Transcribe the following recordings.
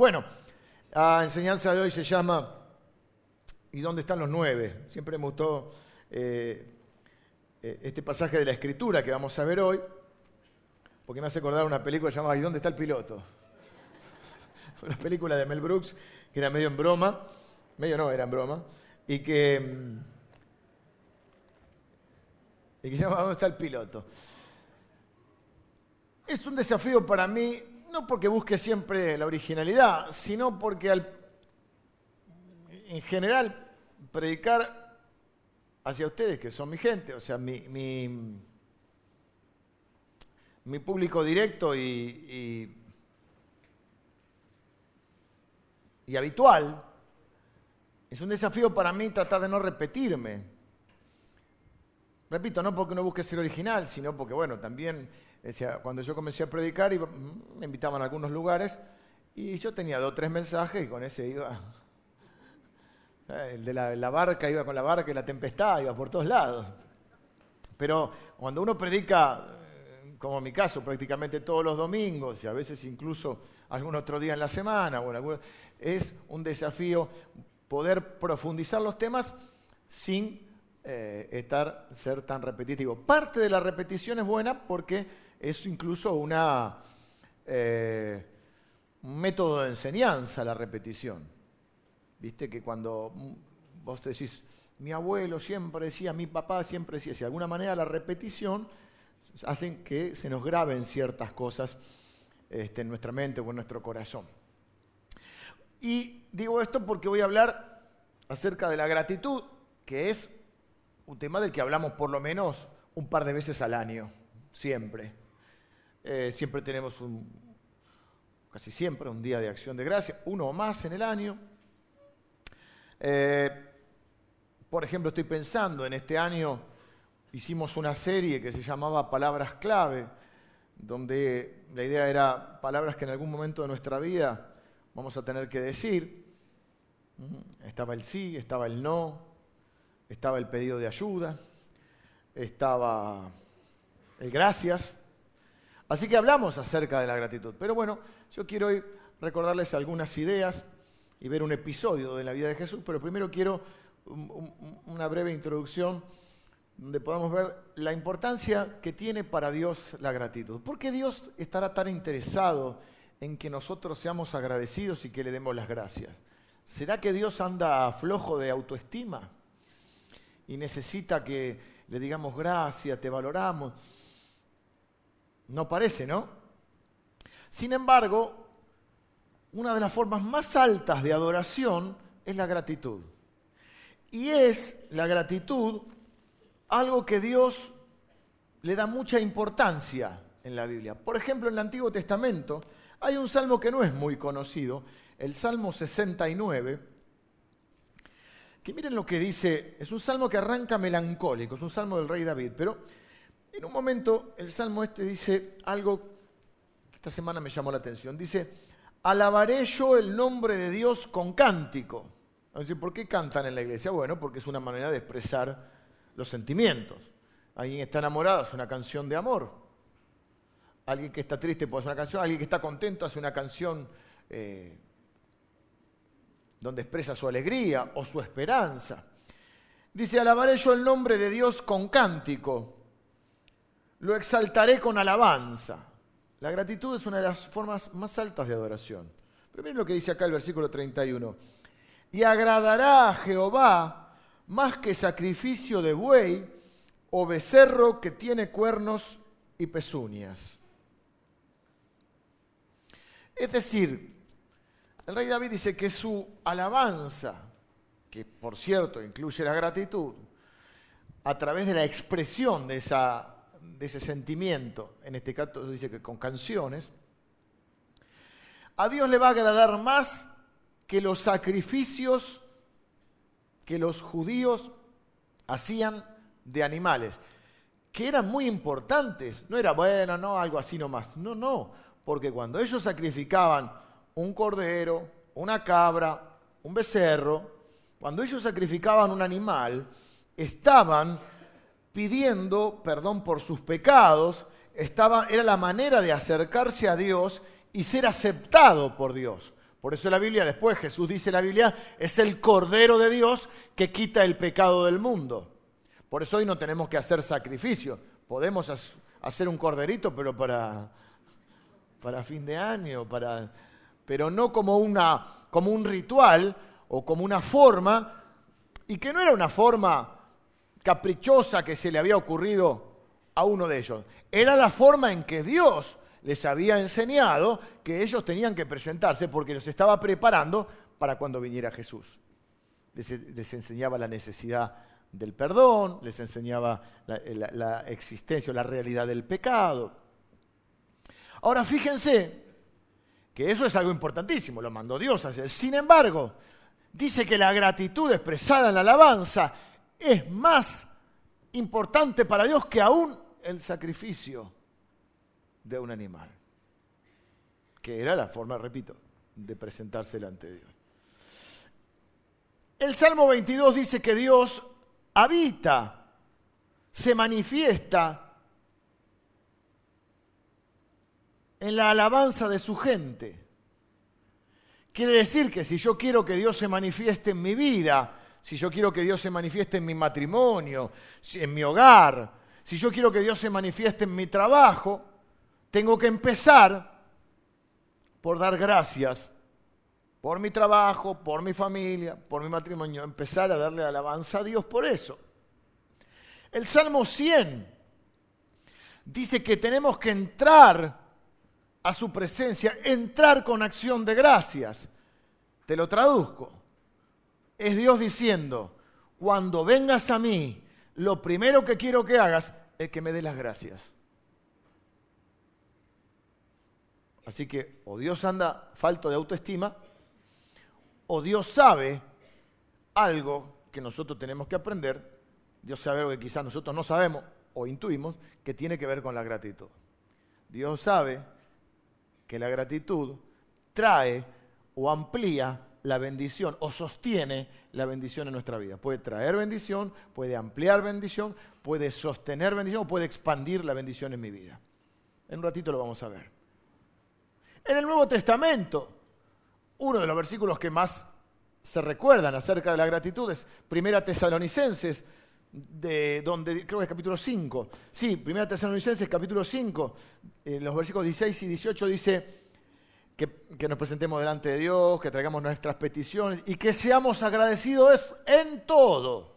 Bueno, la enseñanza de hoy se llama ¿Y dónde están los nueve? Siempre me gustó eh, eh, este pasaje de la escritura que vamos a ver hoy, porque me hace acordar una película llamada ¿Y dónde está el piloto? Una película de Mel Brooks que era medio en broma, medio no, era en broma, y que, mm, y que se llama ¿Dónde está el piloto? Es un desafío para mí, no porque busque siempre la originalidad, sino porque en general predicar hacia ustedes, que son mi gente, o sea, mi, mi, público directo y, y habitual, es un desafío para mí tratar de no repetirme. Repito, no porque no busque ser original, sino porque, bueno, también cuando yo comencé a predicar mm, me invitaban a algunos lugares y yo tenía dos o tres mensajes y con ese iba. El de la, barca iba con la barca y la tempestad iba por todos lados. Pero cuando uno predica, eh, como en mi caso, prácticamente todos los domingos y a veces incluso algún otro día en la semana, bueno, es un desafío poder profundizar los temas sin eh, estar, ser tan repetitivo. Parte de la repetición es buena porque es incluso eh, un método de enseñanza la repetición. Viste que cuando vos decís, mi abuelo siempre decía, mi papá siempre decía, si de alguna manera la repetición hace que se nos graben ciertas cosas este, en nuestra mente o en nuestro corazón. Y digo esto porque voy a hablar acerca de la gratitud, que es un tema del que hablamos por lo menos un par de veces al año, siempre. Eh, siempre tenemos un, casi siempre un día de acción de gracia, uno o más en el año. Eh, por ejemplo, estoy pensando, en este año hicimos una serie que se llamaba Palabras Clave, donde la idea era palabras que en algún momento de nuestra vida vamos a tener que decir. Estaba el sí, estaba el no, estaba el pedido de ayuda, estaba el gracias. Así que hablamos acerca de la gratitud. Pero bueno, yo quiero hoy recordarles algunas ideas y ver un episodio de la vida de Jesús, pero primero quiero una breve introducción donde podamos ver la importancia que tiene para Dios la gratitud. ¿Por qué Dios estará tan interesado en que nosotros seamos agradecidos y que le demos las gracias? ¿Será que Dios anda flojo de autoestima y necesita que le digamos gracias, te valoramos? No parece, ¿no? Sin embargo, una de las formas más altas de adoración es la gratitud. Y es la gratitud algo que Dios le da mucha importancia en la Biblia. Por ejemplo, en el Antiguo Testamento hay un salmo que no es muy conocido, el Salmo 69, que miren lo que dice, es un salmo que arranca melancólico, es un salmo del rey David, pero en un momento el salmo este dice algo que esta semana me llamó la atención, dice, alabaré yo el nombre de Dios con cántico. ¿por qué cantan en la iglesia? Bueno, porque es una manera de expresar los sentimientos. Alguien está enamorado hace una canción de amor. Alguien que está triste puede hacer una canción. Alguien que está contento hace una canción eh, donde expresa su alegría o su esperanza. Dice, alabaré yo el nombre de Dios con cántico. Lo exaltaré con alabanza. La gratitud es una de las formas más altas de adoración. Pero miren lo que dice acá el versículo 31. Y agradará a Jehová más que sacrificio de buey o becerro que tiene cuernos y pezuñas. Es decir, el rey David dice que su alabanza, que por cierto incluye la gratitud, a través de la expresión de esa de ese sentimiento, en este caso dice que con canciones, a Dios le va a agradar más que los sacrificios que los judíos hacían de animales, que eran muy importantes. No era bueno, no, algo así nomás. No, no, porque cuando ellos sacrificaban un cordero, una cabra, un becerro, cuando ellos sacrificaban un animal, estaban pidiendo perdón por sus pecados, estaba, era la manera de acercarse a Dios y ser aceptado por Dios. Por eso la Biblia, después Jesús dice la Biblia, es el Cordero de Dios que quita el pecado del mundo. Por eso hoy no tenemos que hacer sacrificio. Podemos hacer un corderito, pero para, para fin de año, para, pero no como, una, como un ritual o como una forma, y que no era una forma caprichosa que se le había ocurrido a uno de ellos. Era la forma en que Dios les había enseñado que ellos tenían que presentarse porque los estaba preparando para cuando viniera Jesús. Les, enseñaba la necesidad del perdón, les enseñaba la, existencia o la realidad del pecado. Ahora fíjense que eso es algo importantísimo, lo mandó Dios a hacer. Sin embargo, dice que la gratitud expresada en la alabanza es más importante para Dios que aún el sacrificio de un animal, que era la forma, repito, de presentarse delante de Dios. El Salmo 22 dice que Dios habita, se manifiesta en la alabanza de su gente. Quiere decir que si yo quiero que Dios se manifieste en mi vida, si yo quiero que Dios se manifieste en mi matrimonio, en mi hogar, si yo quiero que Dios se manifieste en mi trabajo, tengo que empezar por dar gracias por mi trabajo, por mi familia, por mi matrimonio, empezar a darle alabanza a Dios por eso. El Salmo 100 dice que tenemos que entrar a su presencia, entrar con acción de gracias. Te lo traduzco. Es Dios diciendo, cuando vengas a mí, lo primero que quiero que hagas es que me dé las gracias. Así que o Dios anda falto de autoestima, o Dios sabe algo que nosotros tenemos que aprender, Dios sabe algo que quizás nosotros no sabemos o intuimos, que tiene que ver con la gratitud. Dios sabe que la gratitud trae o amplía la bendición o sostiene la bendición en nuestra vida. Puede traer bendición, puede ampliar bendición, puede sostener bendición o puede expandir la bendición en mi vida. En un ratito lo vamos a ver. En el Nuevo Testamento, uno de los versículos que más se recuerdan acerca de la gratitud es Primera Tesalonicenses, de donde creo que es capítulo 5. Sí, Primera Tesalonicenses capítulo 5, en los versículos 16 y 18 dice que, nos presentemos delante de Dios, que traigamos nuestras peticiones y que seamos agradecidos en todo.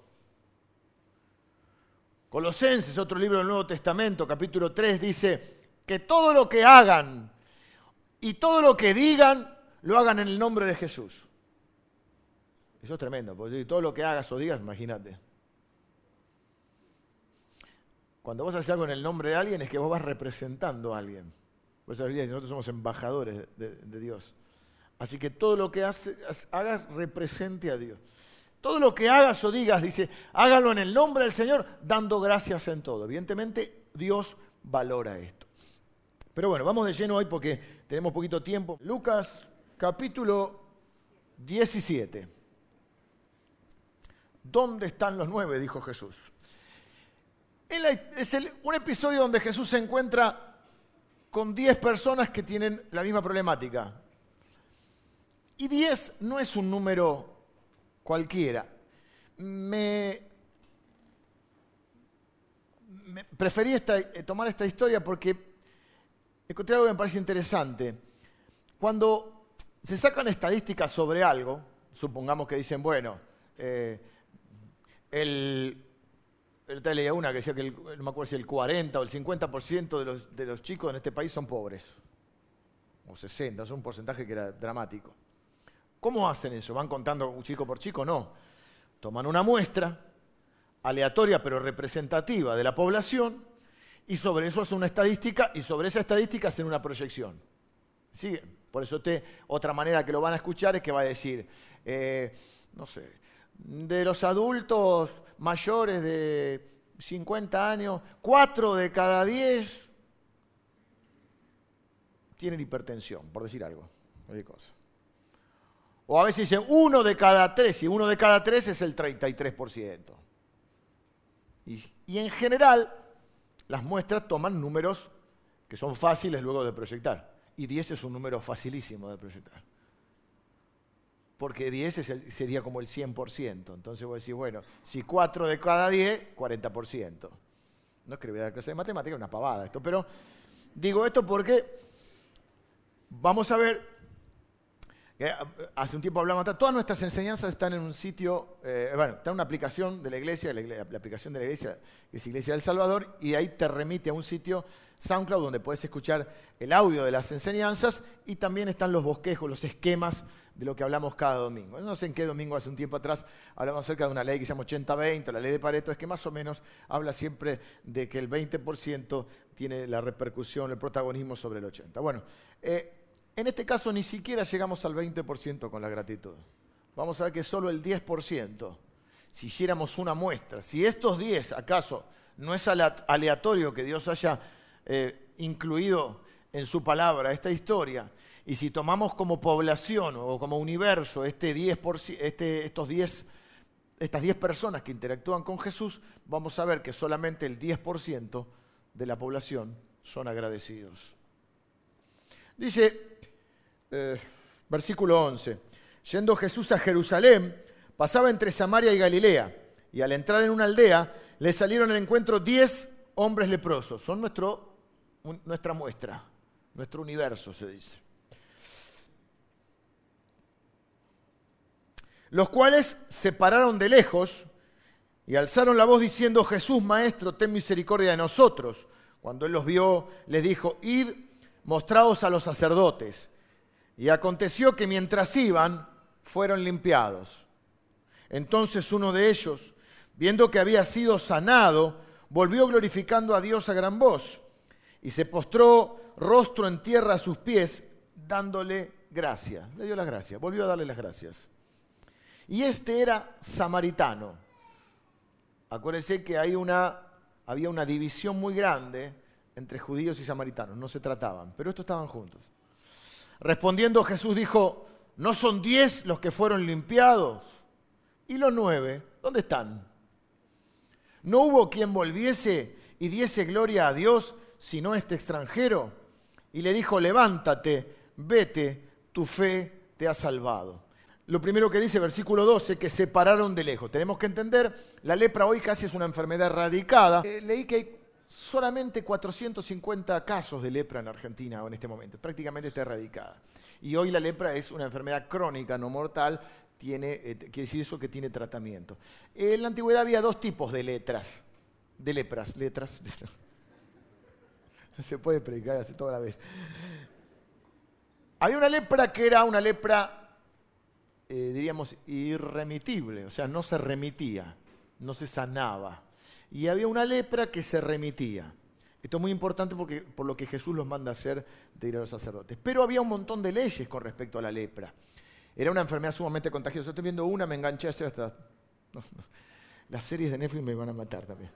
Colosenses, otro libro del Nuevo Testamento, capítulo 3, dice que todo lo que hagan y todo lo que digan, lo hagan en el nombre de Jesús. Eso es tremendo, porque todo lo que hagas o digas, imagínate. Cuando vos haces algo en el nombre de alguien es que vos vas representando a alguien. Por eso nosotros somos embajadores de, Dios. Así que todo lo que hagas represente a Dios. Todo lo que hagas o digas, dice, hágalo en el nombre del Señor, dando gracias en todo. Evidentemente, Dios valora esto. Pero bueno, vamos de lleno hoy porque tenemos poquito tiempo. Lucas capítulo 17. ¿Dónde están los nueve? dijo Jesús. Es un episodio donde Jesús se encuentra con diez personas que tienen la misma problemática. Y diez no es un número cualquiera. Me, preferí eh, tomar esta historia porque encontré algo que me parece interesante. Cuando se sacan estadísticas sobre algo, supongamos que dicen, bueno, eh, el, el leía una que decía que no me acuerdo si el 40 o el 50% de los, de los chicos en este país son pobres. O 60, es un porcentaje que era dramático. ¿Cómo hacen eso? ¿Van contando chico por chico? No. Toman una muestra aleatoria pero representativa de la población y sobre eso hacen una estadística y sobre esa estadística hacen una proyección. ¿Sigue? Por eso te, otra manera que lo van a escuchar es que va a decir, eh, no sé, de los adultos mayores de 50 años, 4 de cada 10 tienen hipertensión, por decir algo. O a veces dicen uno de cada tres, y uno de cada tres es el 33%. Y, y en general, las muestras toman números que son fáciles luego de proyectar. Y 10 es un número facilísimo de proyectar. Porque 10 sería como el 100%. Entonces voy a decir, bueno, si 4 de cada 10, 40%. No es que le voy a dar clase de matemática, es una pavada esto, pero digo esto porque vamos a ver eh, hace un tiempo hablamos, todas nuestras enseñanzas están en un sitio, eh, bueno, está en una aplicación de la iglesia, la, aplicación de la iglesia que es Iglesia del Salvador, y ahí te remite a un sitio SoundCloud donde puedes escuchar el audio de las enseñanzas y también están los bosquejos, los esquemas de lo que hablamos cada domingo. No sé en qué domingo hace un tiempo atrás hablamos acerca de una ley que se llama 80-20, la ley de Pareto, es que más o menos habla siempre de que el 20% tiene la repercusión, el protagonismo sobre el 80%. Bueno, eh, en este caso ni siquiera llegamos al 20% con la gratitud. Vamos a ver que solo el 10%, si hiciéramos una muestra, si estos 10 acaso no es aleatorio que Dios haya eh, incluido en su palabra esta historia, y si tomamos como población o como universo este 10%, este, estos 10, estas 10 personas que interactúan con Jesús, vamos a ver que solamente el 10% de la población son agradecidos. Dice eh, versículo 11. Yendo Jesús a Jerusalén, pasaba entre Samaria y Galilea, y al entrar en una aldea, le salieron al encuentro diez hombres leprosos. Son nuestro, nuestra muestra, nuestro universo, se dice. Los cuales se pararon de lejos y alzaron la voz diciendo, Jesús, Maestro, ten misericordia de nosotros. Cuando él los vio, les dijo, id, mostraos a los sacerdotes. Y aconteció que mientras iban, fueron limpiados. Entonces uno de ellos, viendo que había sido sanado, volvió glorificando a Dios a gran voz y se postró rostro en tierra a sus pies, dándole gracias. Le dio las gracias, volvió a darle las gracias. Y este era samaritano. Acuérdense que hay una, había una división muy grande entre judíos y samaritanos, no se trataban, pero estos estaban juntos. Respondiendo Jesús dijo, ¿no son diez los que fueron limpiados? ¿Y los nueve? ¿Dónde están? ¿No hubo quien volviese y diese gloria a Dios sino este extranjero? Y le dijo, levántate, vete, tu fe te ha salvado. Lo primero que dice versículo 12, que se pararon de lejos. Tenemos que entender, la lepra hoy casi es una enfermedad erradicada. Eh, leí que hay solamente 450 casos de lepra en Argentina en este momento, prácticamente está erradicada. Y hoy la lepra es una enfermedad crónica, no mortal, eh, quiere decir eso que tiene tratamiento. En la antigüedad había dos tipos de letras, de lepras, letras. Se puede predicar así toda la vez. Había una lepra que era una lepra, eh, diríamos, irremitible, o sea, no se remitía, no se sanaba y había una lepra que se remitía. Esto es muy importante porque, por lo que Jesús los manda hacer de ir a los sacerdotes. Pero había un montón de leyes con respecto a la lepra. Era una enfermedad sumamente contagiosa. Estoy viendo una, me enganché hacer hasta... Las series de Netflix me van a matar también.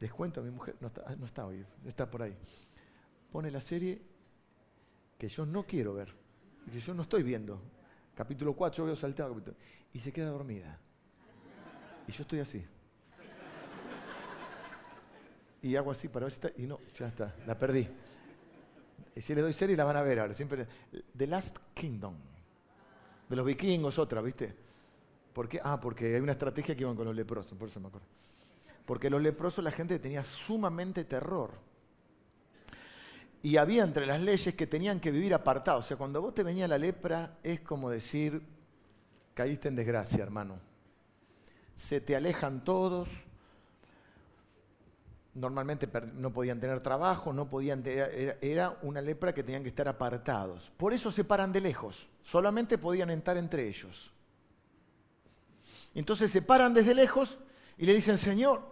Descuento a mi mujer, no está, no está hoy, está por ahí. Pone la serie que yo no quiero ver, que yo no estoy viendo. Capítulo 4, yo veo saltado. Y se queda dormida. Y yo estoy así. Y hago así para ver si está. Y no, ya está, la perdí. Y si le doy serie la van a ver ahora. Siempre. The Last Kingdom. De los vikingos, otra, ¿viste? ¿Por qué? Ah, porque hay una estrategia que iban con los leprosos, por eso me acuerdo. Porque los leprosos la gente tenía sumamente terror. Y había entre las leyes que tenían que vivir apartados. O sea, cuando vos te venía la lepra, es como decir, caíste en desgracia, hermano se te alejan todos. Normalmente no podían tener trabajo, no podían era, una lepra que tenían que estar apartados. Por eso se paran de lejos, solamente podían entrar entre ellos. Entonces se paran desde lejos y le dicen, Señor,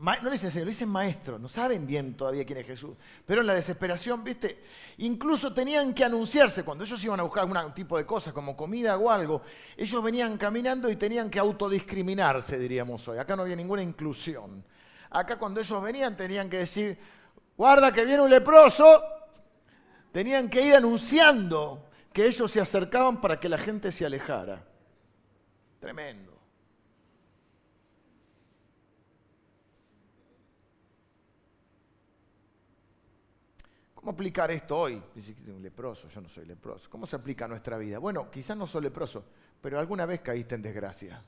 no le dicen Señor, le dicen Maestro, no saben bien todavía quién es Jesús. Pero en la desesperación, viste, incluso tenían que anunciarse cuando ellos iban a buscar algún tipo de cosas como comida o algo. Ellos venían caminando y tenían que autodiscriminarse, diríamos hoy. Acá no había ninguna inclusión. Acá cuando ellos venían tenían que decir, guarda que viene un leproso. Tenían que ir anunciando que ellos se acercaban para que la gente se alejara. Tremendo. ¿Cómo aplicar esto hoy? Dice que un leproso, yo no soy leproso. ¿Cómo se aplica a nuestra vida? Bueno, quizás no soy leproso, pero alguna vez caíste en desgracia.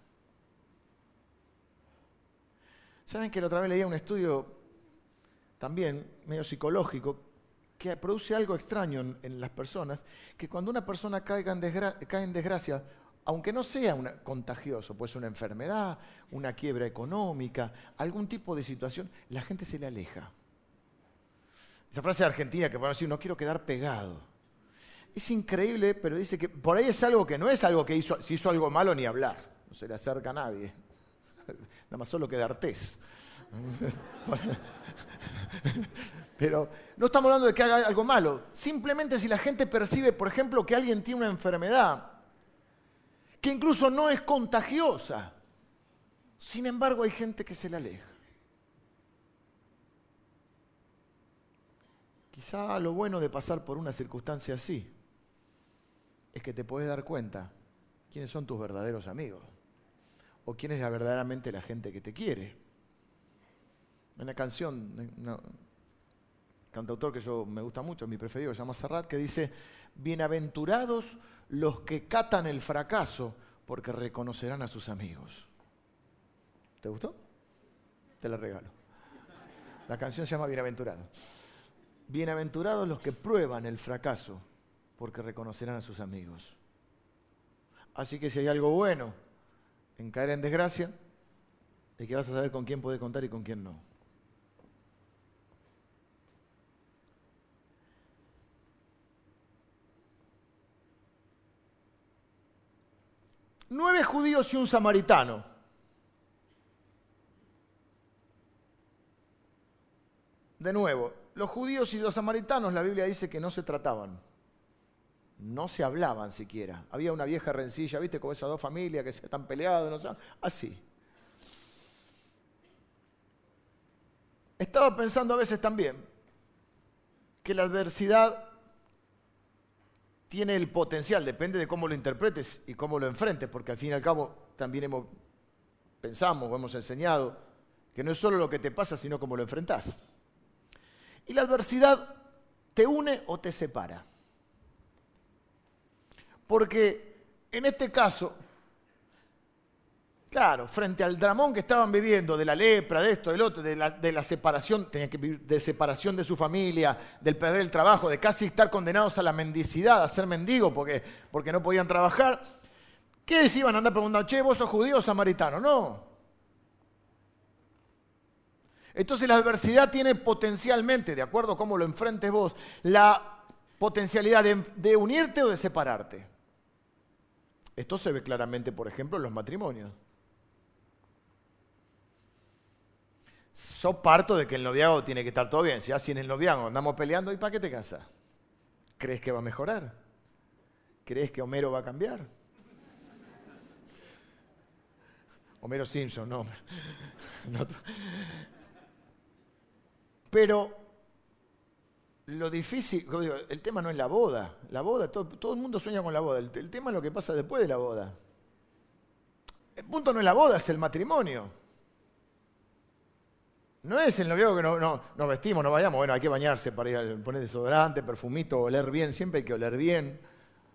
¿Saben que la otra vez leía un estudio también medio psicológico que produce algo extraño en, las personas? Que cuando una persona cae en, desgracia, aunque no sea contagioso, puede ser una enfermedad, una quiebra económica, algún tipo de situación, la gente se le aleja. Esa frase argentina que podemos decir, no quiero quedar pegado. Es increíble, pero dice que por ahí es algo que no es algo que hizo, si hizo algo malo ni hablar. No se le acerca a nadie. Nada más solo queda artés. Pero no estamos hablando de que haga algo malo. Simplemente si la gente percibe, por ejemplo, que alguien tiene una enfermedad que incluso no es contagiosa, sin embargo hay gente que se le aleja. Quizá lo bueno de pasar por una circunstancia así es que te puedes dar cuenta quiénes son tus verdaderos amigos o quién es verdaderamente la gente que te quiere. Una canción, cantautor que yo me gusta mucho, mi preferido, se llama Serrat, que dice, bienaventurados los que catan el fracaso porque reconocerán a sus amigos. ¿Te gustó? Te la regalo. La canción se llama Bienaventurados. Bienaventurados los que prueban el fracaso, porque reconocerán a sus amigos. Así que si hay algo bueno en caer en desgracia, es que vas a saber con quién puede contar y con quién no. Nueve judíos y un samaritano. De nuevo, los judíos y los samaritanos, la Biblia dice que no se trataban. No se hablaban siquiera. Había una vieja rencilla, ¿viste? Como esas dos familias que se están peleadas, no sé. Así. Estaba pensando a veces también que la adversidad tiene el potencial, depende de cómo lo interpretes y cómo lo enfrentes, porque al fin y al cabo también hemos, pensamos o hemos enseñado que no es solo lo que te pasa, sino cómo lo enfrentas. Y la adversidad te une o te separa. Porque en este caso, claro, frente al dramón que estaban viviendo, de la lepra, de esto, del otro, de la, separación, tenían que vivir de separación de su familia, del perder el trabajo, de casi estar condenados a la mendicidad, a ser mendigos porque, porque no podían trabajar, ¿qué les iban a andar preguntando, che, vos sos judío o samaritano? No. Entonces la adversidad tiene potencialmente, de acuerdo a cómo lo enfrentes vos, la potencialidad de, unirte o de separarte. Esto se ve claramente, por ejemplo, en los matrimonios. Yo parto de que el noviazgo tiene que estar todo bien. Si así en el noviazgo andamos peleando, ¿y para qué te casas? ¿Crees que va a mejorar? ¿Crees que Homero va a cambiar? Homero Simpson, no. no. Pero lo difícil, el tema no es la boda. La boda, todo, el mundo sueña con la boda. El, tema es lo que pasa después de la boda. El punto no es la boda, es el matrimonio. No es el noviazgo que no, nos vestimos, nos vayamos. Bueno, hay que bañarse para ir a poner desodorante, perfumito, oler bien. Siempre hay que oler bien.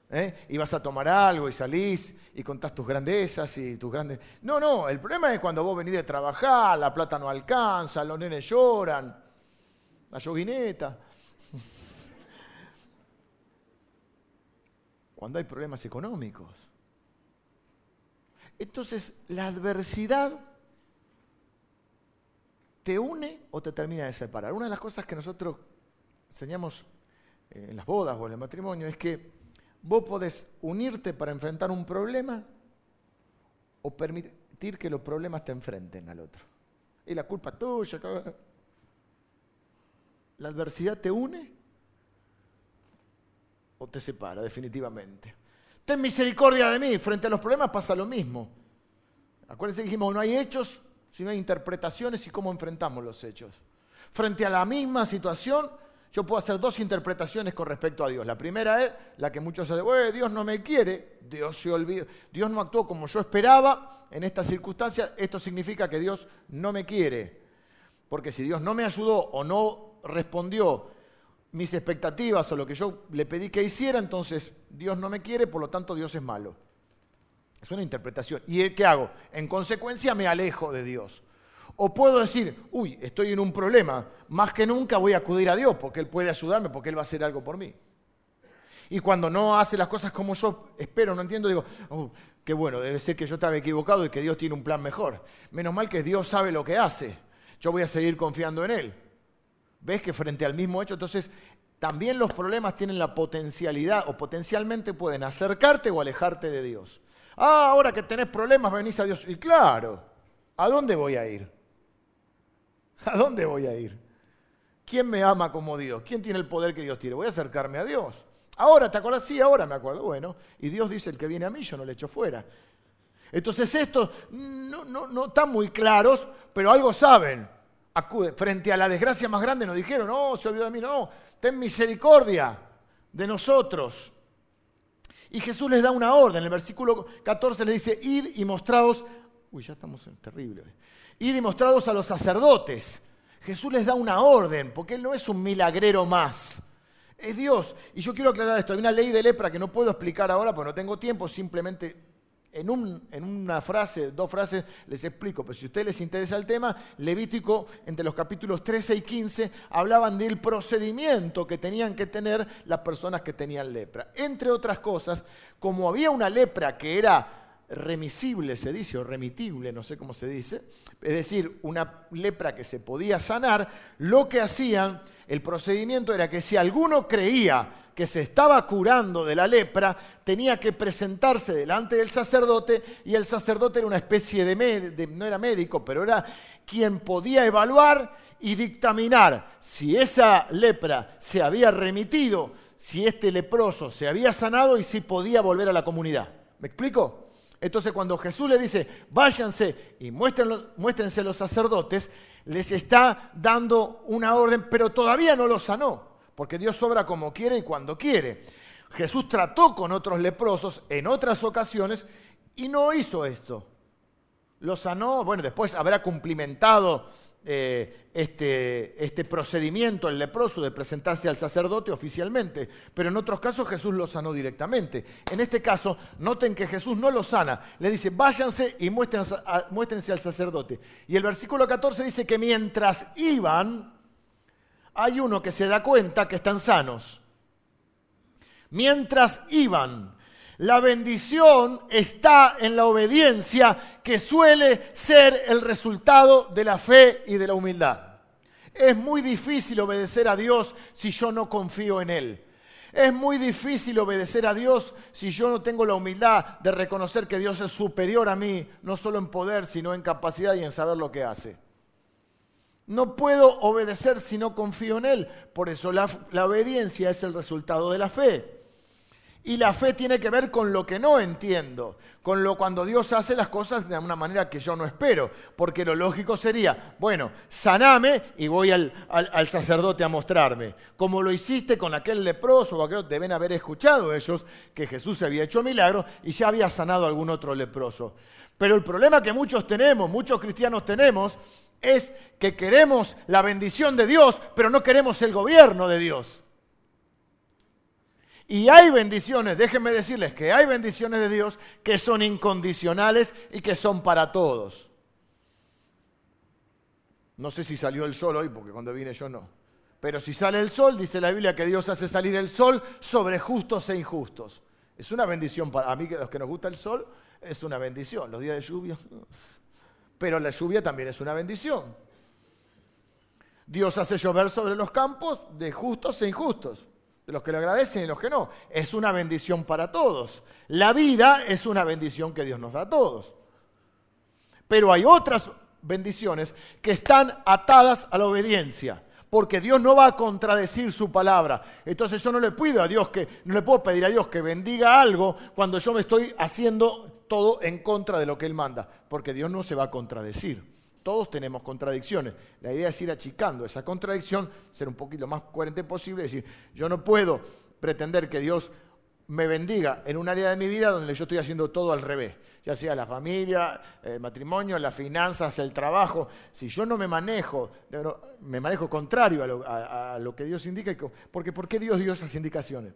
¿eh? Y vas a tomar algo y salís y contás tus grandezas y tus grandes. No, no, el problema es cuando vos venís de trabajar, la plata no alcanza, los nenes lloran la yoguineta. Cuando hay problemas económicos. Entonces, la adversidad te une o te termina de separar. Una de las cosas que nosotros enseñamos eh, en las bodas o en el matrimonio es que vos podés unirte para enfrentar un problema o permitir que los problemas te enfrenten al otro. Y la culpa es tuya. ¿La adversidad te une o te separa definitivamente? Ten misericordia de mí. Frente a los problemas pasa lo mismo. Acuérdense que dijimos, no hay hechos, sino hay interpretaciones y cómo enfrentamos los hechos. Frente a la misma situación, yo puedo hacer dos interpretaciones con respecto a Dios. La primera es la que muchos dicen, Dios no me quiere, Dios se olvidó, Dios no actuó como yo esperaba en esta circunstancia, esto significa que Dios no me quiere. Porque si Dios no me ayudó o no respondió mis expectativas o lo que yo le pedí que hiciera, entonces Dios no me quiere, por lo tanto Dios es malo. Es una interpretación. ¿Y qué hago? En consecuencia me alejo de Dios. O puedo decir, uy, estoy en un problema, más que nunca voy a acudir a Dios porque Él puede ayudarme, porque Él va a hacer algo por mí. Y cuando no hace las cosas como yo espero, no entiendo, digo, oh, qué bueno, debe ser que yo estaba equivocado y que Dios tiene un plan mejor. Menos mal que Dios sabe lo que hace. Yo voy a seguir confiando en Él. ¿Ves que frente al mismo hecho, entonces también los problemas tienen la potencialidad o potencialmente pueden acercarte o alejarte de Dios? Ah, ahora que tenés problemas venís a Dios. Y claro, ¿a dónde voy a ir? ¿A dónde voy a ir? ¿Quién me ama como Dios? ¿Quién tiene el poder que Dios tiene? Voy a acercarme a Dios. Ahora, ¿te acuerdas? Sí, ahora me acuerdo. Bueno, y Dios dice, el que viene a mí yo no le echo fuera. Entonces estos no, no, no están muy claros, pero algo saben. Frente a la desgracia más grande nos dijeron, no, se olvidó de mí, no, ten misericordia de nosotros. Y Jesús les da una orden. En el versículo 14 le dice, id y mostrados, uy, ya estamos en terrible, id y mostrados a los sacerdotes. Jesús les da una orden, porque Él no es un milagrero más. Es Dios. Y yo quiero aclarar esto. Hay una ley de lepra que no puedo explicar ahora porque no tengo tiempo. Simplemente en, una frase, dos frases, les explico. Pero si a ustedes les interesa el tema, Levítico, entre los capítulos 13 y 15, hablaban del procedimiento que tenían que tener las personas que tenían lepra. Entre otras cosas, como había una lepra que era remisible, se dice, o remitible, no sé cómo se dice, es decir, una lepra que se podía sanar, lo que hacían, el procedimiento era que si alguno creía que se estaba curando de la lepra, tenía que presentarse delante del sacerdote y el sacerdote era una especie de, no era médico, pero era quien podía evaluar y dictaminar si esa lepra se había remitido, si este leproso se había sanado y si podía volver a la comunidad. ¿Me explico? Entonces cuando Jesús le dice, váyanse y muéstrense los sacerdotes, les está dando una orden, pero todavía no los sanó, porque Dios obra como quiere y cuando quiere. Jesús trató con otros leprosos en otras ocasiones y no hizo esto. Los sanó, bueno, después habrá cumplimentado eh, este, este procedimiento, el leproso, de presentarse al sacerdote oficialmente, pero en otros casos Jesús lo sanó directamente. En este caso, noten que Jesús no lo sana, le dice, váyanse y muéstrense, muéstrense al sacerdote. Y el versículo 14 dice que mientras iban, hay uno que se da cuenta que están sanos. Mientras iban, la bendición está en la obediencia que suele ser el resultado de la fe y de la humildad. Es muy difícil obedecer a Dios si yo no confío en Él. Es muy difícil obedecer a Dios si yo no tengo la humildad de reconocer que Dios es superior a mí, no solo en poder, sino en capacidad y en saber lo que hace. No puedo obedecer si no confío en Él. Por eso la, la obediencia es el resultado de la fe. Y la fe tiene que ver con lo que no entiendo, con lo cuando Dios hace las cosas de una manera que yo no espero. Porque lo lógico sería, bueno, saname y voy al, sacerdote a mostrarme. Como lo hiciste con aquel leproso, o aquel, deben haber escuchado ellos que Jesús había hecho milagros y ya había sanado a algún otro leproso. Pero el problema que muchos tenemos, muchos cristianos tenemos, es que queremos la bendición de Dios, pero no queremos el gobierno de Dios. Y hay bendiciones, déjenme decirles que hay bendiciones de Dios que son incondicionales y que son para todos. No sé si salió el sol hoy, porque cuando vine yo no. Pero si sale el sol, dice la Biblia que Dios hace salir el sol sobre justos e injustos. Es una bendición para mí, que los que nos gusta el sol, es una bendición. Los días de lluvia. Pero la lluvia también es una bendición. Dios hace llover sobre los campos de justos e injustos de los que le agradecen y los que no. Es una bendición para todos. La vida es una bendición que Dios nos da a todos. Pero hay otras bendiciones que están atadas a la obediencia, porque Dios no va a contradecir su palabra. Entonces yo no le pido a Dios que no le puedo pedir a Dios que bendiga algo cuando yo me estoy haciendo todo en contra de lo que él manda, porque Dios no se va a contradecir. Todos tenemos contradicciones. La idea es ir achicando esa contradicción, ser un poquito más coherente posible, decir, yo no puedo pretender que Dios me bendiga en un área de mi vida donde yo estoy haciendo todo al revés, ya sea la familia, el matrimonio, las finanzas, el trabajo. Si yo no me manejo, me manejo contrario a lo, que Dios indica, porque ¿por qué Dios dio esas indicaciones?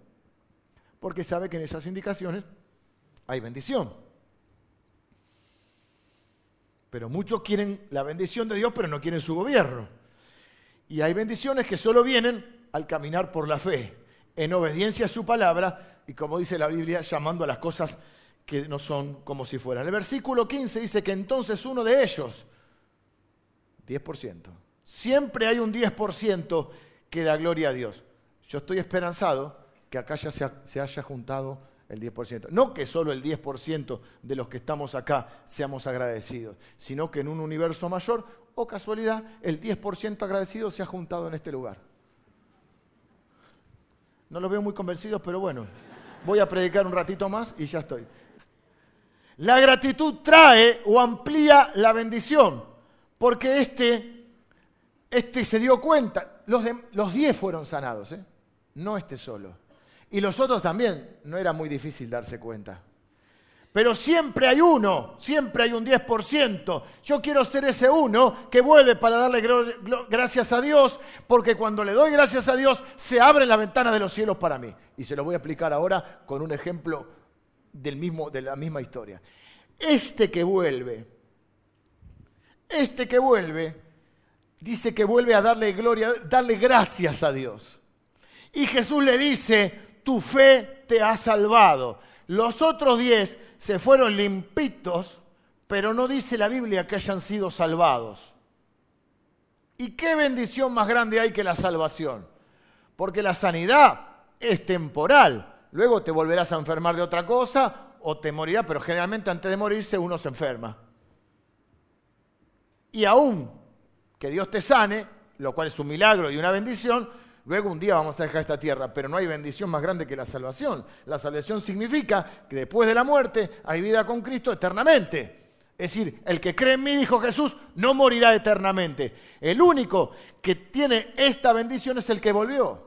Porque sabe que en esas indicaciones hay bendición. Pero muchos quieren la bendición de Dios, pero no quieren su gobierno. Y hay bendiciones que solo vienen al caminar por la fe, en obediencia a su palabra y como dice la Biblia, llamando a las cosas que no son como si fueran. El versículo 15 dice que entonces uno de ellos, 10%, siempre hay un 10% que da gloria a Dios. Yo estoy esperanzado que acá ya se, haya juntado el 10%. No que solo el 10% de los que estamos acá seamos agradecidos, sino que en un universo mayor, o casualidad, el 10% agradecido se ha juntado en este lugar. No los veo muy convencidos, pero bueno voy a predicar un ratito más y ya estoy. La gratitud trae o amplía la bendición, porque este, este se dio cuenta, los, los diez fueron sanados, ¿eh? no este solo. Y los otros también, no era muy difícil darse cuenta. Pero siempre hay uno, siempre hay un 10%. Yo quiero ser ese uno que vuelve para darle gracias a Dios, porque cuando le doy gracias a Dios, se abren las ventanas de los cielos para mí. Y se lo voy a explicar ahora con un ejemplo del mismo, de la misma historia. Este que vuelve, este que vuelve, dice que vuelve a darle gloria, darle gracias a Dios. Y Jesús le dice, tu fe te ha salvado. Los otros diez se fueron limpitos, pero no dice la Biblia que hayan sido salvados. ¿Y qué bendición más grande hay que la salvación? Porque la sanidad es temporal. Luego te volverás a enfermar de otra cosa o te morirá, pero generalmente antes de morirse uno se enferma. Y aún que Dios te sane, lo cual es un milagro y una bendición, Luego un día vamos a dejar esta tierra, pero no hay bendición más grande que la salvación. La salvación significa que después de la muerte hay vida con Cristo eternamente. Es decir, el que cree en mí, dijo Jesús, no morirá eternamente. El único que tiene esta bendición es el que volvió.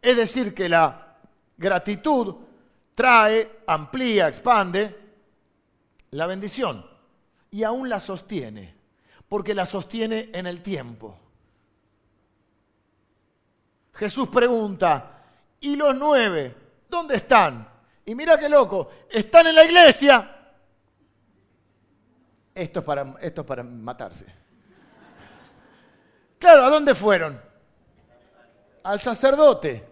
Es decir, que la gratitud trae, amplía, expande la bendición y aún la sostiene, porque la sostiene en el tiempo. Jesús pregunta, ¿y los nueve? ¿Dónde están? Y mira qué loco, están en la iglesia. Esto es para, esto para matarse. Claro, ¿a dónde fueron? Al sacerdote.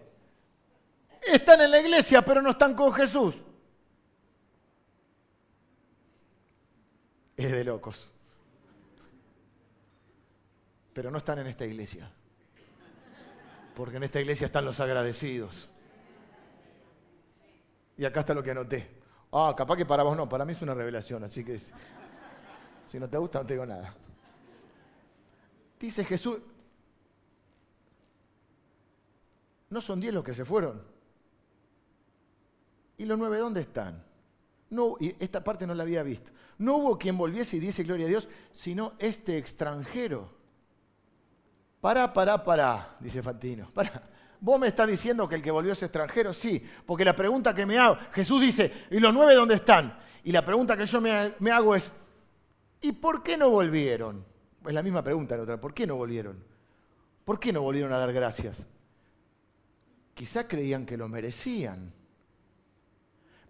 Están en la iglesia, pero no están con Jesús. Es de locos. Pero no están en esta iglesia porque en esta iglesia están los agradecidos. Y acá está lo que anoté. Ah, capaz que para vos no, para mí es una revelación, así que si no te gusta no te digo nada. Dice Jesús, no son diez los que se fueron. ¿Y los nueve dónde están? No, y esta parte no la había visto. No hubo quien volviese y diese gloria a Dios, sino este extranjero Pará, pará, pará, dice Fantino. Pará. ¿Vos me estás diciendo que el que volvió es extranjero? Sí, porque la pregunta que me hago, Jesús dice, ¿y los nueve dónde están? Y la pregunta que yo me, hago es, ¿y por qué no volvieron? Es la misma pregunta la otra, ¿por qué no volvieron? ¿Por qué no volvieron a dar gracias? Quizá creían que lo merecían.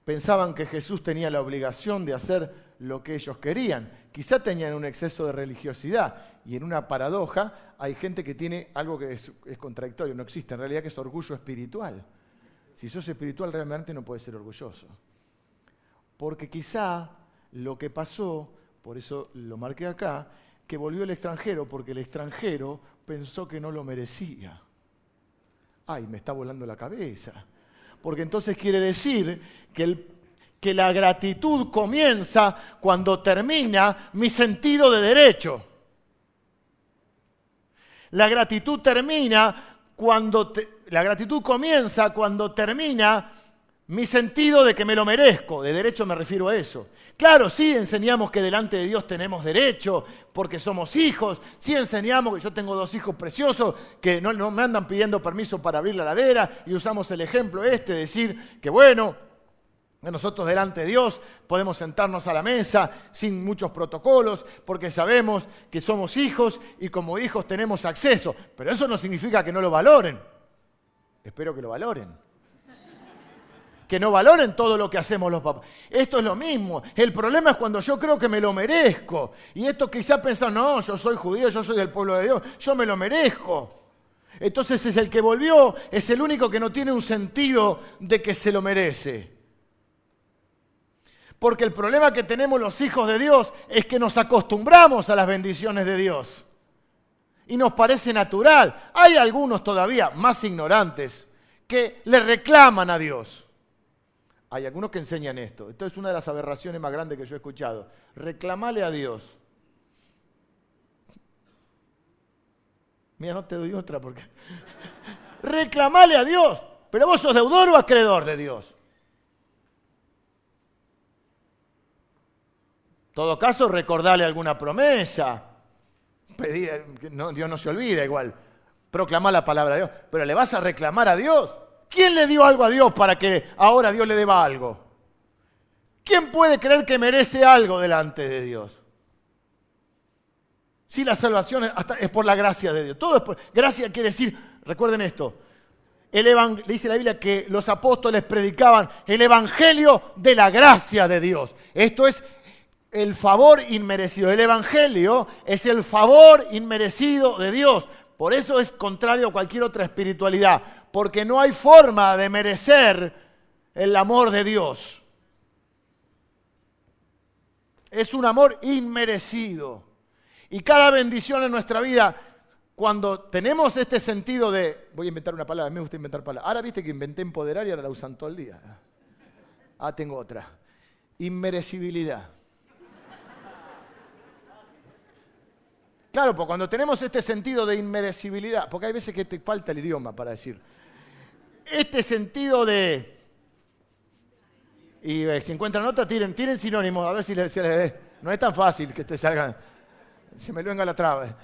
Pensaban que Jesús tenía la obligación de hacer lo que ellos querían. Quizá tenían un exceso de religiosidad y en una paradoja hay gente que tiene algo que es, contradictorio, no existe en realidad, que es orgullo espiritual. Si sos espiritual realmente no puedes ser orgulloso. Porque quizá lo que pasó, por eso lo marqué acá, que volvió el extranjero porque el extranjero pensó que no lo merecía. Ay, me está volando la cabeza. Porque entonces quiere decir que el que la gratitud comienza cuando termina mi sentido de derecho. La gratitud termina cuando la gratitud comienza cuando termina mi sentido de que me lo merezco. De derecho me refiero a eso. Claro, sí enseñamos que delante de Dios tenemos derecho porque somos hijos. Sí enseñamos que yo tengo dos hijos preciosos que no, no me andan pidiendo permiso para abrir la ladera y usamos el ejemplo este, decir que bueno, nosotros delante de Dios podemos sentarnos a la mesa sin muchos protocolos porque sabemos que somos hijos y como hijos tenemos acceso. Pero eso no significa que no lo valoren. Espero que lo valoren que no valoren todo lo que hacemos los papás. Esto es lo mismo. El problema es cuando yo creo que me lo merezco. Y esto quizá pensar, no, yo soy judío, yo soy del pueblo de Dios, yo me lo merezco. Entonces es el que volvió, es el único que no tiene un sentido de que se lo merece. Porque el problema que tenemos los hijos de Dios es que nos acostumbramos a las bendiciones de Dios. Y nos parece natural. Hay algunos todavía más ignorantes que le reclaman a Dios. Hay algunos que enseñan esto. Esto es una de las aberraciones más grandes que yo he escuchado. Reclamale a Dios. Mira, no te doy otra porque... Reclamale a Dios. Pero vos sos deudor o acreedor de Dios. Todo caso, recordale alguna promesa. Pedir, Dios no se olvida igual. Proclamar la palabra de Dios. Pero le vas a reclamar a Dios. ¿Quién le dio algo a Dios para que ahora Dios le deba algo? ¿Quién puede creer que merece algo delante de Dios? Si la salvación es, por la gracia de Dios. Todo es por gracia quiere decir, recuerden esto, el dice la Biblia que los apóstoles predicaban el evangelio de la gracia de Dios. Esto es el favor inmerecido. El evangelio es el favor inmerecido de Dios. Por eso es contrario a cualquier otra espiritualidad, porque no hay forma de merecer el amor de Dios. Es un amor inmerecido. Y cada bendición en nuestra vida, cuando tenemos este sentido de, voy a inventar una palabra, me gusta inventar palabras. Ahora viste que inventé empoderar y ahora la usan todo el día. Ah, tengo otra. Inmerecibilidad. Claro, porque cuando tenemos este sentido de inmerecibilidad, porque hay veces que te falta el idioma para decir, este sentido de... Y eh, si encuentran otra, tiren, tiren sinónimos, a ver si les, ve. No es tan fácil que te salgan. Se me lo venga la traba.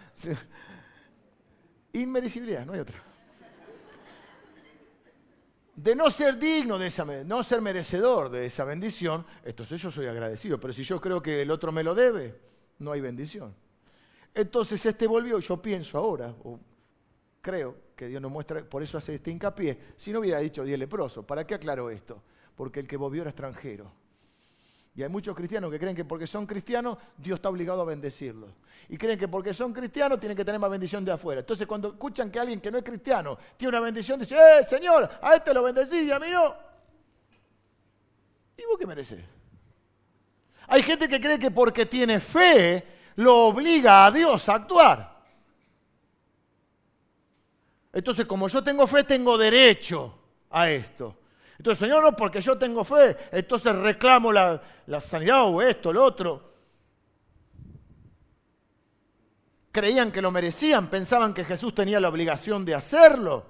Inmerecibilidad, no hay otra. De no ser digno de esa, no ser merecedor de esa bendición, entonces yo soy agradecido. Pero si yo creo que el otro me lo debe, no hay bendición. Entonces este volvió, yo pienso ahora, o creo que Dios nos muestra, por eso hace este hincapié, si no hubiera dicho diez leproso, ¿para qué aclaro esto? Porque el que volvió era extranjero. Y hay muchos cristianos que creen que porque son cristianos, Dios está obligado a bendecirlos. Y creen que porque son cristianos tienen que tener más bendición de afuera. Entonces cuando escuchan que alguien que no es cristiano tiene una bendición, dicen, ¡eh, Señor, a este lo bendecí y a mí no! ¿Y vos qué mereces? Hay gente que cree que porque tiene fe, lo obliga a Dios a actuar. Entonces, como yo tengo fe, tengo derecho a esto. Entonces, Señor, no, porque yo tengo fe, entonces reclamo la, sanidad o esto, lo otro. Creían que lo merecían, pensaban que Jesús tenía la obligación de hacerlo.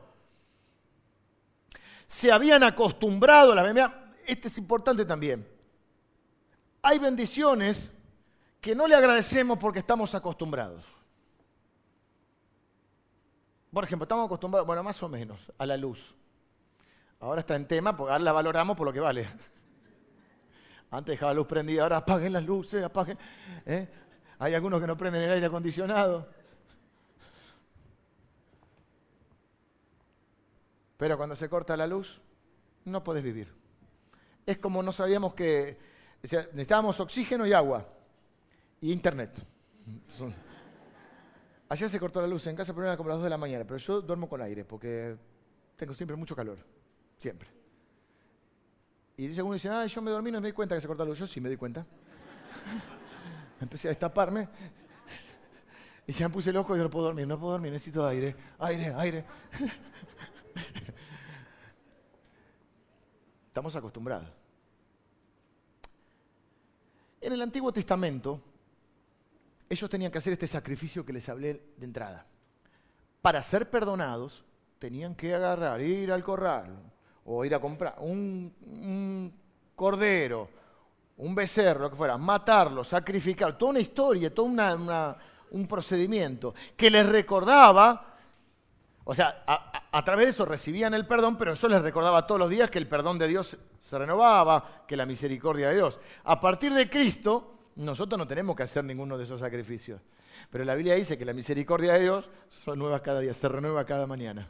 Se habían acostumbrado a la Este es importante también. Hay bendiciones que no le agradecemos porque estamos acostumbrados. Por ejemplo, estamos acostumbrados, bueno, más o menos, a la luz. Ahora está en tema porque ahora la valoramos por lo que vale. Antes dejaba la luz prendida, ahora apaguen las luces, apaguen. ¿eh? Hay algunos que no prenden el aire acondicionado. Pero cuando se corta la luz, no puedes vivir. Es como no sabíamos que necesitábamos oxígeno y agua y internet. Ayer se cortó la luz en casa, pero era como las 2 de la mañana, pero yo duermo con aire porque tengo siempre mucho calor, siempre. Y dice uno dice, ah, yo me dormí, no me di cuenta que se cortó la luz. Yo sí me di cuenta. Empecé a destaparme. Y se me puse loco y yo no puedo dormir, no puedo dormir, necesito aire, aire, aire. Estamos acostumbrados. En el Antiguo Testamento, ellos tenían que hacer este sacrificio que les hablé de entrada. Para ser perdonados, tenían que agarrar, ir al corral, o ir a comprar un, cordero, un becerro, lo que fuera, matarlo, sacrificar, toda una historia, todo un procedimiento que les recordaba, o sea, a, través de eso recibían el perdón, pero eso les recordaba todos los días que el perdón de Dios se renovaba, que la misericordia de Dios. A partir de Cristo, nosotros no tenemos que hacer ninguno de esos sacrificios. Pero la Biblia dice que la misericordia de Dios son nuevas cada día, se renueva cada mañana.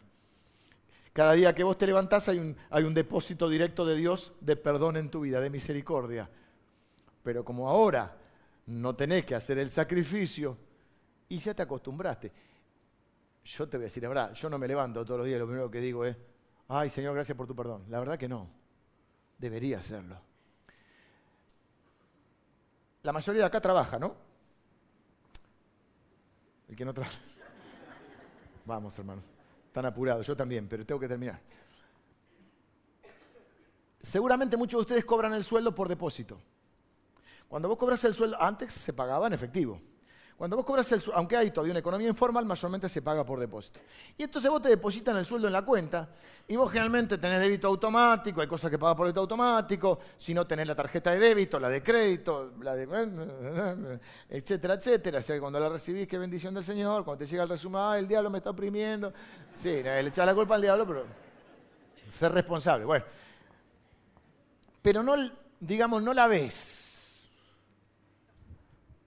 Cada día que vos te levantás hay un, hay un depósito directo de Dios de perdón en tu vida, de misericordia. Pero como ahora no tenés que hacer el sacrificio y ya te acostumbraste. Yo te voy a decir la verdad, yo no me levanto todos los días, lo primero que digo es, ay Señor, gracias por tu perdón. La verdad que no, debería hacerlo. La mayoría de acá trabaja, ¿no? El que no trabaja. Vamos, hermano. Están apurados, yo también, pero tengo que terminar. Seguramente muchos de ustedes cobran el sueldo por depósito. Cuando vos cobras el sueldo, antes se pagaba en efectivo. Cuando vos cobras el sueldo, aunque hay todavía una economía informal, mayormente se paga por depósito. Y entonces vos te depositan el sueldo en la cuenta y vos generalmente tenés débito automático, hay cosas que pagas por débito automático, si no tenés la tarjeta de débito, la de crédito, la de... etcétera, etcétera. O sea, cuando la recibís, qué bendición del Señor, cuando te llega el resumen, el diablo me está oprimiendo. Sí, le echás la culpa al diablo, pero ser responsable. Bueno, pero no, digamos, no la ves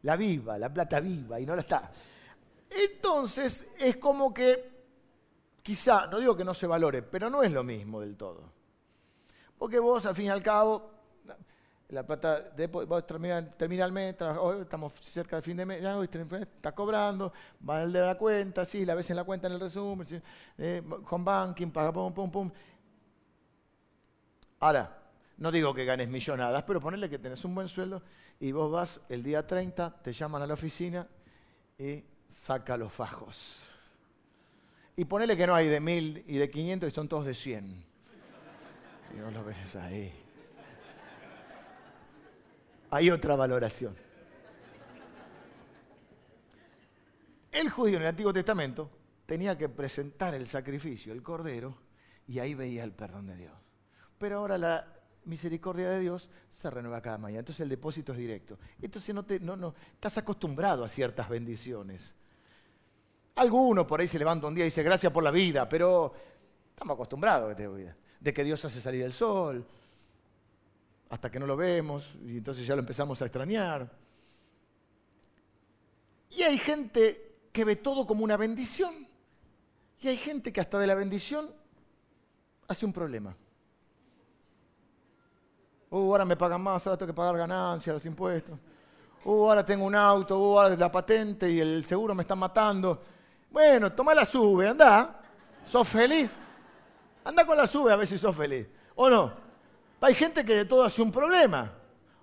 la viva, la plata viva, y no la está. Entonces es como que, quizá, no digo que no se valore, pero no es lo mismo del todo. Porque vos, al fin y al cabo, la plata, vos termina, el mes, hoy estamos cerca del fin de mes, ya está cobrando, va al de la cuenta, sí, la ves en la cuenta en el resumen, eh, con banking, paga, pum, pum, pum. Ahora, no digo que ganes millonadas, pero ponerle que tenés un buen sueldo y vos vas el día 30, te llaman a la oficina y saca los fajos. Y ponele que no hay de mil y de 500 y son todos de 100. Y vos lo ves ahí. Hay otra valoración. El judío en el Antiguo Testamento tenía que presentar el sacrificio, el cordero, y ahí veía el perdón de Dios. Pero ahora la misericordia de Dios se renueva cada mañana. Entonces el depósito es directo. Entonces no, te, no, no, estás acostumbrado a ciertas bendiciones. Alguno por ahí se levanta un día y dice gracias por la vida, pero estamos acostumbrados a. De que Dios hace salir el sol, hasta que no lo vemos, y entonces ya lo empezamos a extrañar. Y hay gente que ve todo como una bendición, y hay gente que hasta de la bendición hace un problema. Uh, ahora me pagan más, ahora tengo que pagar ganancias, los impuestos. Uh, ahora tengo un auto, uh, ahora la patente y el seguro me están matando. Bueno, toma la sube, anda. ¿Sos feliz? Anda con la sube a ver si sos feliz. ¿O no? Hay gente que de todo hace un problema.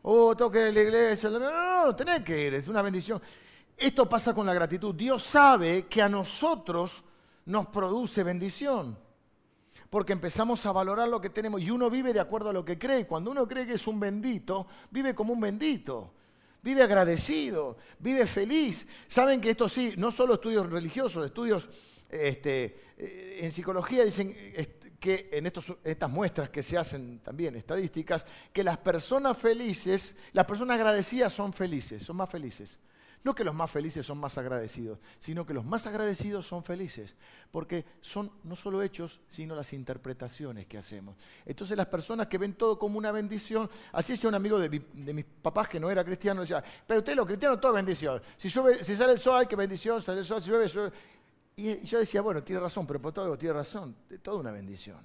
Oh, tengo que ir a la iglesia. No, no, no, tenés que ir, es una bendición. Esto pasa con la gratitud. Dios sabe que a nosotros nos produce bendición porque empezamos a valorar lo que tenemos y uno vive de acuerdo a lo que cree. Cuando uno cree que es un bendito, vive como un bendito, vive agradecido, vive feliz. Saben que esto sí, no solo estudios religiosos, estudios este, eh, en psicología dicen que en estas muestras que se hacen también, estadísticas, que las personas felices, las personas agradecidas son felices, son más felices. No que los más felices son más agradecidos, sino que los más agradecidos son felices, porque son no solo hechos, sino las interpretaciones que hacemos. Entonces las personas que ven todo como una bendición, así decía un amigo de, mis papás que no era cristiano, decía, pero usted lo cristiano, toda bendición. Si, sale el sol, hay que bendición, sale el sol, si llueve. Y yo decía, bueno, tiene razón, pero por todo tiene razón, es toda una bendición.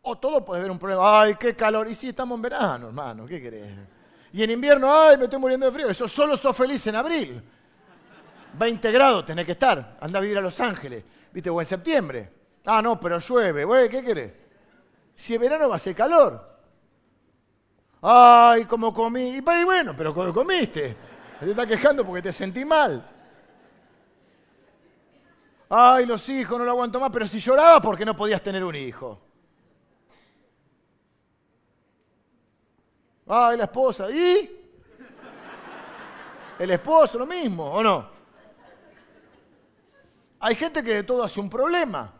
O todo puede haber un problema, ay, qué calor, y si estamos en verano, hermano, ¿qué querés? Y en invierno, ay, me estoy muriendo de frío. Eso solo sos feliz en abril. 20 grados tenés que estar. Anda a vivir a Los Ángeles. ¿Viste? O en septiembre. Ah, no, pero llueve. Güey, ¿qué querés? Si es verano va a ser calor. Ay, como comí. Y bueno, pero ¿cómo comiste? Te estás quejando porque te sentí mal. Ay, los hijos, no lo aguanto más. Pero si lloraba porque no podías tener un hijo. Ay, la esposa. ¿Y? El esposo, lo mismo, ¿o no? Hay gente que de todo hace un problema.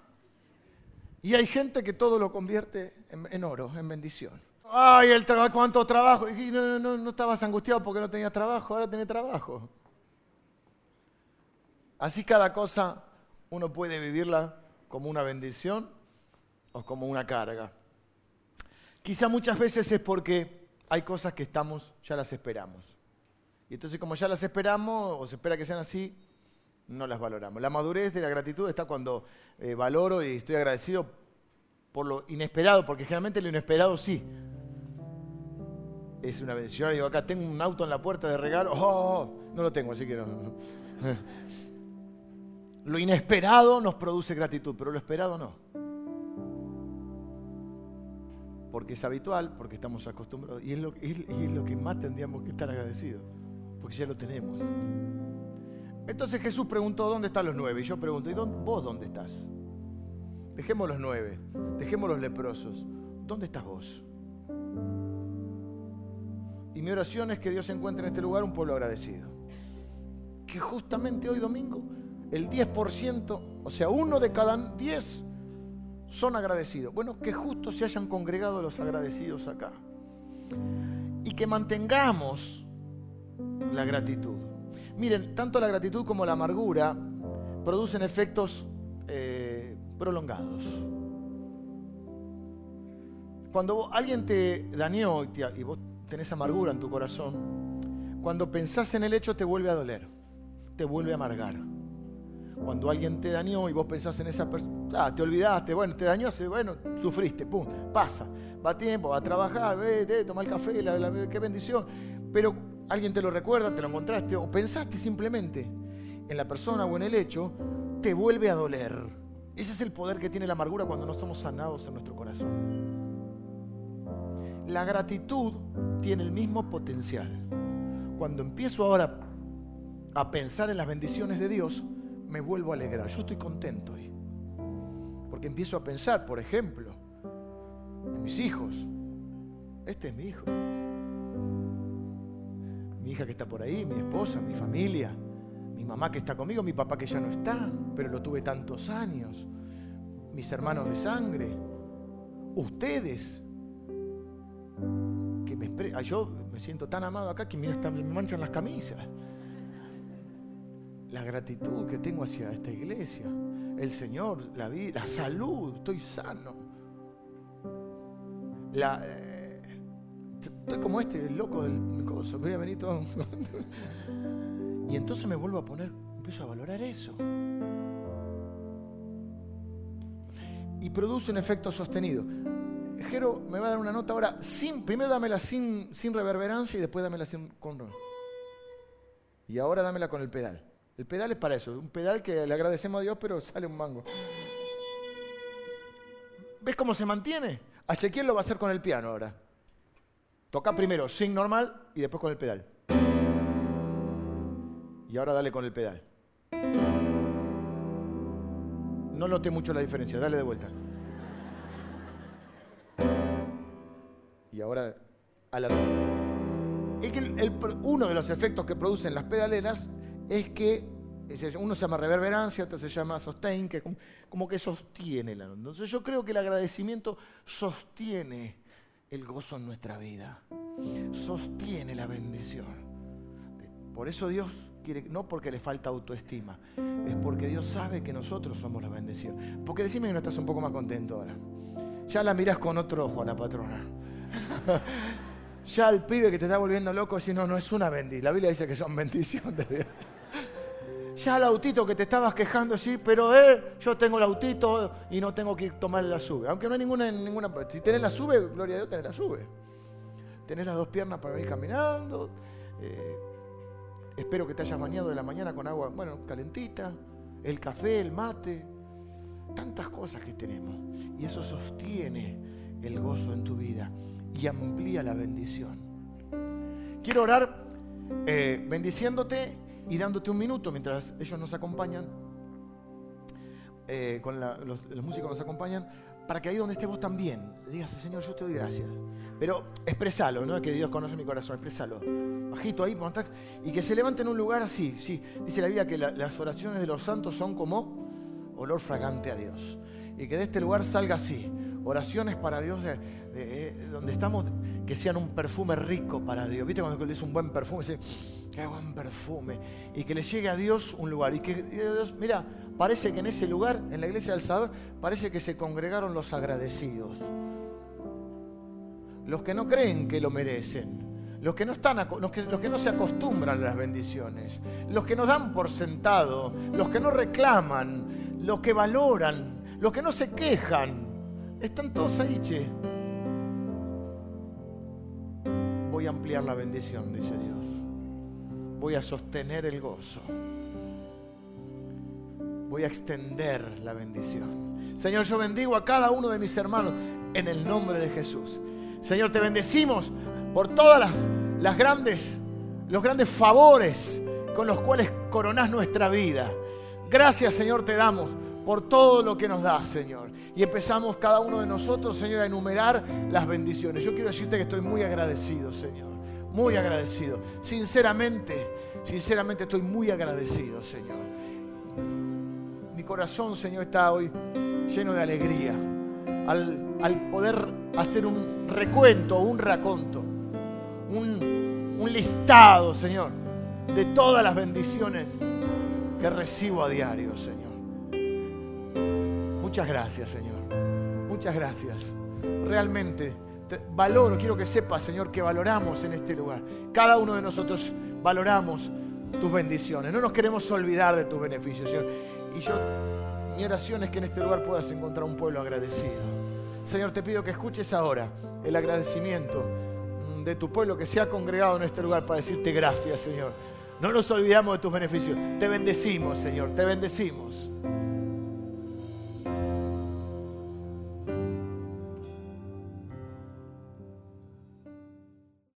Y hay gente que todo lo convierte en, oro, en bendición. Ay, el trabajo, cuánto trabajo. Y no, no, no estabas angustiado porque no tenías trabajo, ahora tenés trabajo. Así cada cosa uno puede vivirla como una bendición o como una carga. Quizá muchas veces es porque hay cosas que estamos, ya las esperamos. Y entonces como ya las esperamos o se espera que sean así, no las valoramos. La madurez de la gratitud está cuando eh, valoro y estoy agradecido por lo inesperado, porque generalmente lo inesperado sí. Es una bendición. Digo, acá tengo un auto en la puerta de regalo. Oh, no lo tengo, así que no. Lo inesperado nos produce gratitud, pero lo esperado no. Porque es habitual, porque estamos acostumbrados. Y es lo, que más tendríamos que estar agradecidos, porque ya lo tenemos. Entonces Jesús preguntó, ¿dónde están los nueve? Y yo pregunto, ¿y vos dónde estás? Dejemos los nueve, dejemos los leprosos. ¿Dónde estás vos? Y mi oración es que Dios encuentre en este lugar un pueblo agradecido. Que justamente hoy domingo el 10%, o sea, uno de cada diez son agradecidos. Bueno, que justo se hayan congregado los agradecidos acá. Y que mantengamos la gratitud. Miren, tanto la gratitud como la amargura producen efectos eh, prolongados. Cuando alguien te dañó y vos tenés amargura en tu corazón, cuando pensás en el hecho te vuelve a doler, te vuelve a amargar. Cuando alguien te dañó y vos pensás en esa persona, ah, te olvidaste, bueno, te dañó, bueno, sufriste, pum, pasa. Va tiempo, va a trabajar, vete, toma el café, qué bendición. Pero alguien te lo recuerda, te lo encontraste, o pensaste simplemente en la persona o en el hecho, te vuelve a doler. Ese es el poder que tiene la amargura cuando no estamos sanados en nuestro corazón. La gratitud tiene el mismo potencial. Cuando empiezo ahora a pensar en las bendiciones de Dios, me vuelvo a alegrar. Yo estoy contento hoy. Porque empiezo a pensar, por ejemplo, en mis hijos. Este es mi hijo. Mi hija que está por ahí, mi esposa, mi familia, mi mamá que está conmigo, mi papá que ya no está, pero lo tuve tantos años, mis hermanos de sangre, ustedes, que me yo me siento tan amado acá que mira, me manchan las camisas la gratitud que tengo hacia esta iglesia, el Señor, la vida, la salud, estoy sano. Eh, estoy como este, el loco del coso, voy a venir todo. y entonces me vuelvo a poner, empiezo a valorar eso. Y produce un efecto sostenido. Jero me va a dar una nota ahora, sin, primero dámela sin, sin reverberancia y después dámela sin, con... Y ahora dámela con el pedal. El pedal es para eso, un pedal que le agradecemos a Dios, pero sale un mango. ¿Ves cómo se mantiene? quién lo va a hacer con el piano ahora. Toca primero sin normal y después con el pedal. Y ahora dale con el pedal. No noté mucho la diferencia, dale de vuelta. Y ahora a la... uno de los efectos que producen las pedaleras es que uno se llama reverberancia, otro se llama sustain, que como, que sostiene la Entonces yo creo que el agradecimiento sostiene el gozo en nuestra vida, sostiene la bendición. Por eso Dios quiere, no porque le falta autoestima, es porque Dios sabe que nosotros somos la bendición. Porque decime que no estás un poco más contento ahora. Ya la miras con otro ojo a la patrona. ya el pibe que te está volviendo loco, si no, no es una bendición. La Biblia dice que son bendición de Dios ya el autito que te estabas quejando, sí, pero eh, yo tengo el autito y no tengo que tomar la sube. Aunque no hay ninguna, ninguna. Si tenés la sube, gloria a Dios, tenés la sube. Tenés las dos piernas para ir caminando. Eh, espero que te hayas bañado de la mañana con agua, bueno, calentita. El café, el mate. Tantas cosas que tenemos. Y eso sostiene el gozo en tu vida y amplía la bendición. Quiero orar eh, bendiciéndote y dándote un minuto mientras ellos nos acompañan, eh, con los, músicos nos acompañan, para que ahí donde estés vos también digas, Señor, yo te doy gracias. Pero expresalo, no que Dios conoce mi corazón, expresalo. Bajito ahí, y que se levante en un lugar así. Sí, dice la Biblia que las oraciones de los santos son como olor fragante a Dios. y que de este lugar salga así. Oraciones para Dios donde estamos, que sean un perfume rico para Dios. ¿Viste cuando le dice un buen perfume? Dice, qué buen perfume. Y que le llegue a Dios un lugar. Y que Dios, mira, parece que en ese lugar, en la iglesia del Salvador, parece que se congregaron los agradecidos. Los que no creen que lo merecen. Los que, no están, los, que, los que no se acostumbran a las bendiciones, los que nos dan por sentado, los que no reclaman, los que valoran, los que no se quejan, están todos ahí, che. Voy a ampliar la bendición, dice Dios. Voy a sostener el gozo. Voy a extender la bendición. Señor, yo bendigo a cada uno de mis hermanos en el nombre de Jesús. Señor, te bendecimos por todas las, grandes, los grandes favores con los cuales coronás nuestra vida. Gracias, Señor, te damos por todo lo que nos das, Señor. Y empezamos cada uno de nosotros, Señor, a enumerar las bendiciones. Yo quiero decirte que estoy muy agradecido, Señor. Muy agradecido. Sinceramente, sinceramente estoy muy agradecido, Señor. Mi corazón, Señor, está hoy lleno de alegría al, poder hacer un recuento, un raconto, un listado, Señor, de todas las bendiciones que recibo a diario, Señor. Muchas gracias, Señor. Muchas gracias. Realmente valoro, quiero que sepas, Señor, que valoramos en este lugar. Cada uno de nosotros valoramos tus bendiciones. No nos queremos olvidar de tus beneficios, Señor. Y yo, mi oración es que en este lugar puedas encontrar un pueblo agradecido. Señor, te pido que escuches ahora el agradecimiento de tu pueblo que se ha congregado en este lugar para decirte gracias, Señor. No nos olvidamos de tus beneficios. Te bendecimos, Señor. Te bendecimos.